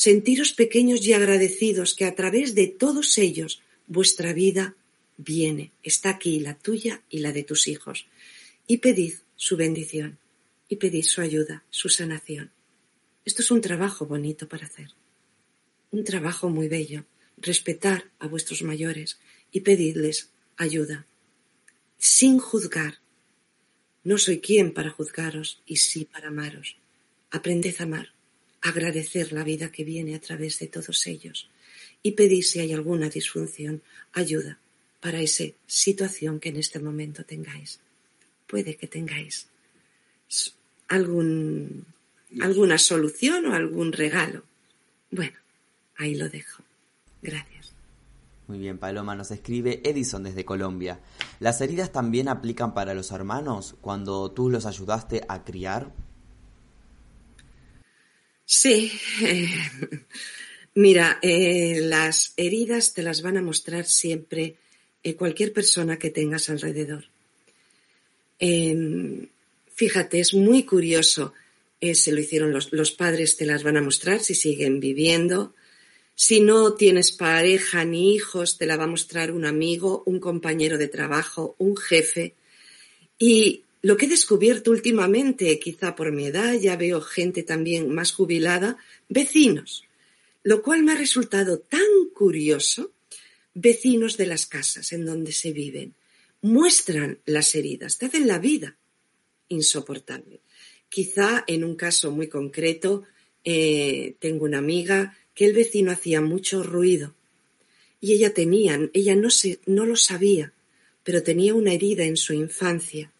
Sentiros pequeños y agradecidos que a través de todos ellos vuestra vida viene, está aquí la tuya y la de tus hijos. Y pedid su bendición, y pedid su ayuda, su sanación. Esto es un trabajo bonito para hacer, un trabajo muy bello, respetar a vuestros mayores y pedidles ayuda, sin juzgar. No soy quien para juzgaros y sí para amaros. Aprended a amar, agradecer la vida que viene a través de todos ellos y pedid si hay alguna disfunción, ayuda para esa situación que en este momento tengáis. Puede que tengáis algún, alguna solución o algún regalo. Bueno, ahí lo dejo. Gracias. Muy bien, Paloma nos escribe Edison desde Colombia. ¿Las heridas también aplican para los hermanos cuando tú los ayudaste a criar? Sí. Eh, mira, eh, las heridas te las van a mostrar siempre eh, cualquier persona que tengas alrededor. Em, fíjate, es muy curioso. se lo hicieron los, los padres, te las van a mostrar si siguen viviendo. Si no tienes pareja ni hijos, te la va a mostrar un amigo, un compañero de trabajo, un jefe. Y lo que he descubierto últimamente, quizá por mi edad, ya veo gente también más jubilada, vecinos, lo cual me ha resultado tan curioso, vecinos de las casas en donde se viven, muestran las heridas, te hacen la vida insoportable. Quizá en un caso muy concreto, eh, tengo una amiga que el vecino hacía mucho ruido y ella tenía, ella no, se, no lo sabía, pero tenía una herida en su infancia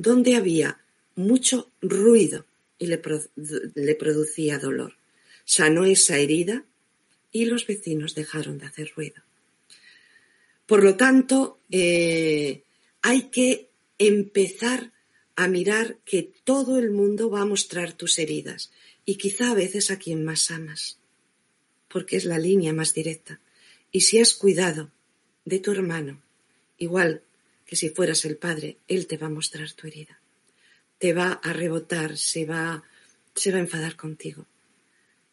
donde había mucho ruido y le, producía dolor. Sanó esa herida y los vecinos dejaron de hacer ruido. Por lo tanto, eh, hay que empezar a mirar que todo el mundo va a mostrar tus heridas y quizá a veces a quien más amas, porque es la línea más directa. Y si has cuidado de tu hermano, igual que si fueras el padre, él te va a mostrar tu herida. Te va a rebotar, se va, se va a enfadar contigo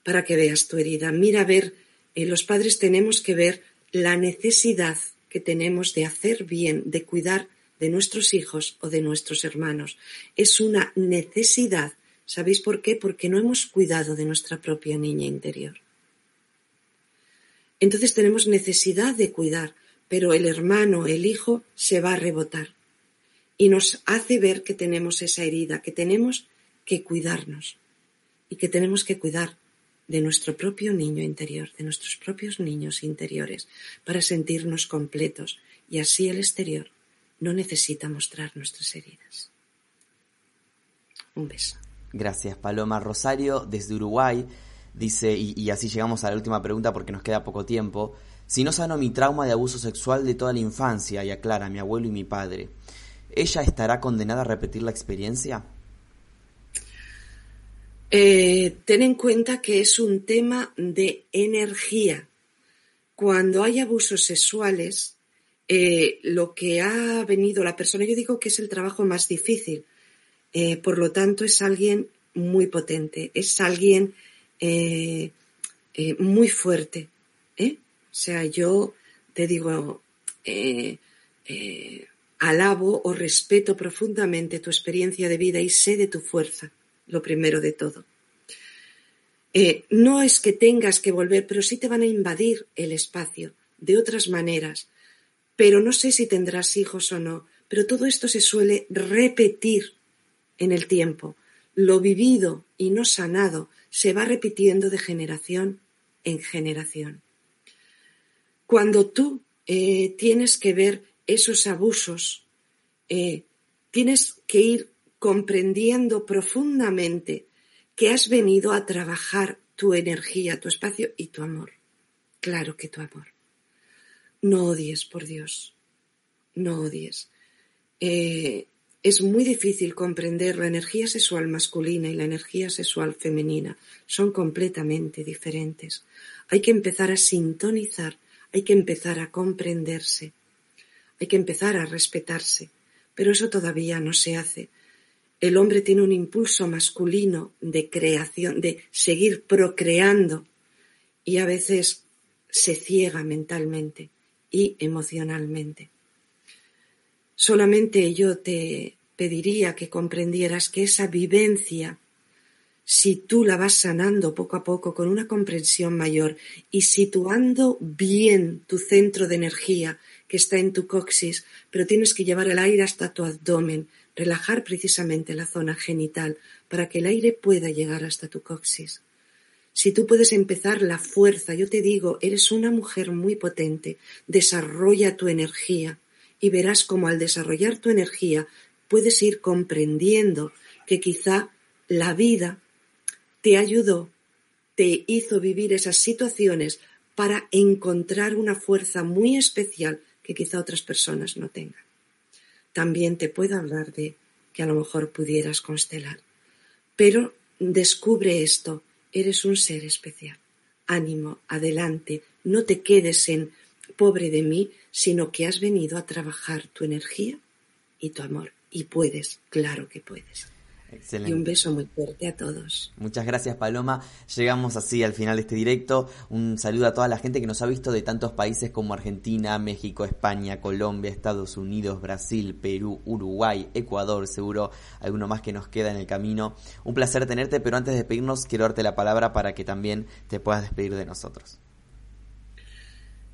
para que veas tu herida. Mira ver, eh, los padres tenemos que ver la necesidad que tenemos de hacer bien, de cuidar de nuestros hijos o de nuestros hermanos. Es una necesidad. ¿Sabéis por qué? Porque no hemos cuidado de nuestra propia niña interior. Entonces tenemos necesidad de cuidar pero el hermano, el hijo, se va a rebotar y nos hace ver que tenemos esa herida, que tenemos que cuidarnos y que tenemos que cuidar de nuestro propio niño interior, de nuestros propios niños interiores, para sentirnos completos y así el exterior no necesita mostrar nuestras heridas. Un beso. Gracias, Paloma Rosario, desde Uruguay Dice, y, así llegamos a la última pregunta porque nos queda poco tiempo. Si no sano mi trauma de abuso sexual de toda la infancia, y aclara, mi abuelo y mi padre, ¿ella estará condenada a repetir la experiencia? Eh, ten en cuenta que es un tema de energía. Cuando hay abusos sexuales, eh, lo que ha venido la persona, yo digo que es el trabajo más difícil, eh, por lo tanto es alguien muy potente, es alguien muy fuerte. O sea, yo te digo, alabo o respeto profundamente tu experiencia de vida y sé de tu fuerza lo primero de todo. Eh, no es que tengas que volver, pero sí te van a invadir el espacio de otras maneras. Pero no sé si tendrás hijos o no, pero todo esto se suele repetir en el tiempo. Lo vivido y no sanado se va repitiendo de generación en generación. Cuando tú eh, tienes que ver esos abusos, eh, tienes que ir comprendiendo profundamente que has venido a trabajar tu energía, tu espacio y tu amor. Claro que tu amor. No odies, por Dios. No odies. Eh, es muy difícil comprender la energía sexual masculina y la energía sexual femenina. Son completamente diferentes. Hay que empezar a sintonizar, hay que empezar a comprenderse, hay que empezar a respetarse. Pero eso todavía no se hace el hombre tiene un impulso masculino de creación, de seguir procreando y a veces se ciega mentalmente y emocionalmente. Solamente yo te pediría que comprendieras que esa vivencia, si tú la vas sanando poco a poco con una comprensión mayor y situando bien tu centro de energía que está en tu coxis, pero tienes que llevar el aire hasta tu abdomen, relajar precisamente la zona genital para que el aire pueda llegar hasta tu coxis. Si tú puedes empezar la fuerza, yo te digo, eres una mujer muy potente, desarrolla tu energía y verás cómo al desarrollar tu energía puedes ir comprendiendo que quizá la vida te ayudó, te hizo vivir esas situaciones para encontrar una fuerza muy especial que quizá otras personas no tengan también te puedo hablar de que a lo mejor pudieras constelar. Pero descubre esto, eres un ser especial. Ánimo, adelante, no te quedes en pobre de mí, sino que has venido a trabajar tu energía y tu amor. Y puedes, claro que puedes. Y un beso muy fuerte a todos. Muchas gracias Paloma. Llegamos así al final de este directo. Un saludo a toda la gente que nos ha visto de tantos países como Argentina, México, España, Colombia, Estados Unidos, Brasil, Perú, Uruguay, Ecuador, seguro alguno más que nos queda en el camino. Un placer tenerte, pero antes de despedirnos quiero darte la palabra para que también te puedas despedir de nosotros.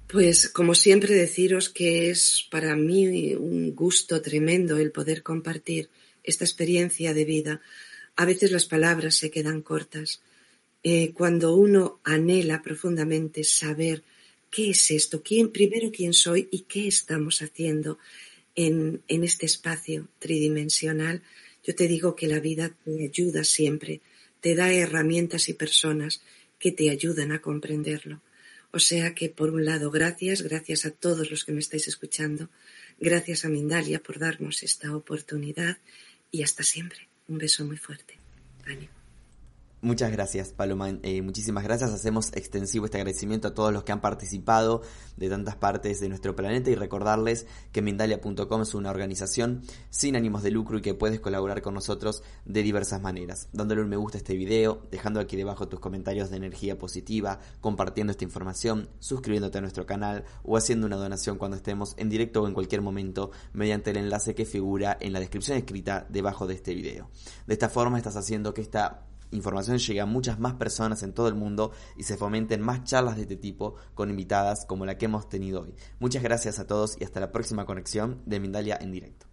Pues como siempre deciros que es para mí un gusto tremendo el poder compartir esta experiencia de vida. A veces las palabras se quedan cortas. Eh, cuando uno anhela profundamente saber qué es esto, quién, primero quién soy y qué estamos haciendo en, en este espacio tridimensional, yo te digo que la vida te ayuda siempre, te da herramientas y personas que te ayudan a comprenderlo. O sea que, por un lado, gracias, gracias a todos los que me estáis escuchando, gracias a Mindalia por darnos esta oportunidad y hasta siempre. Un beso muy fuerte. Ánimo. Muchas gracias, Paloma. Eh, muchísimas gracias. Hacemos extensivo este agradecimiento a todos los que han participado de tantas partes de nuestro planeta y recordarles que Mindalia.com es una organización sin ánimos de lucro y que puedes colaborar con nosotros de diversas maneras. Dándole un me gusta a este video, dejando aquí debajo tus comentarios de energía positiva, compartiendo esta información, suscribiéndote a nuestro canal o haciendo una donación cuando estemos en directo o en cualquier momento mediante el enlace que figura en la descripción escrita debajo de este video. De esta forma estás haciendo que esta información llegue a muchas más personas en todo el mundo y se fomenten más charlas de este tipo con invitadas como la que hemos tenido hoy. Muchas gracias a todos y hasta la próxima conexión de Mindalia en directo.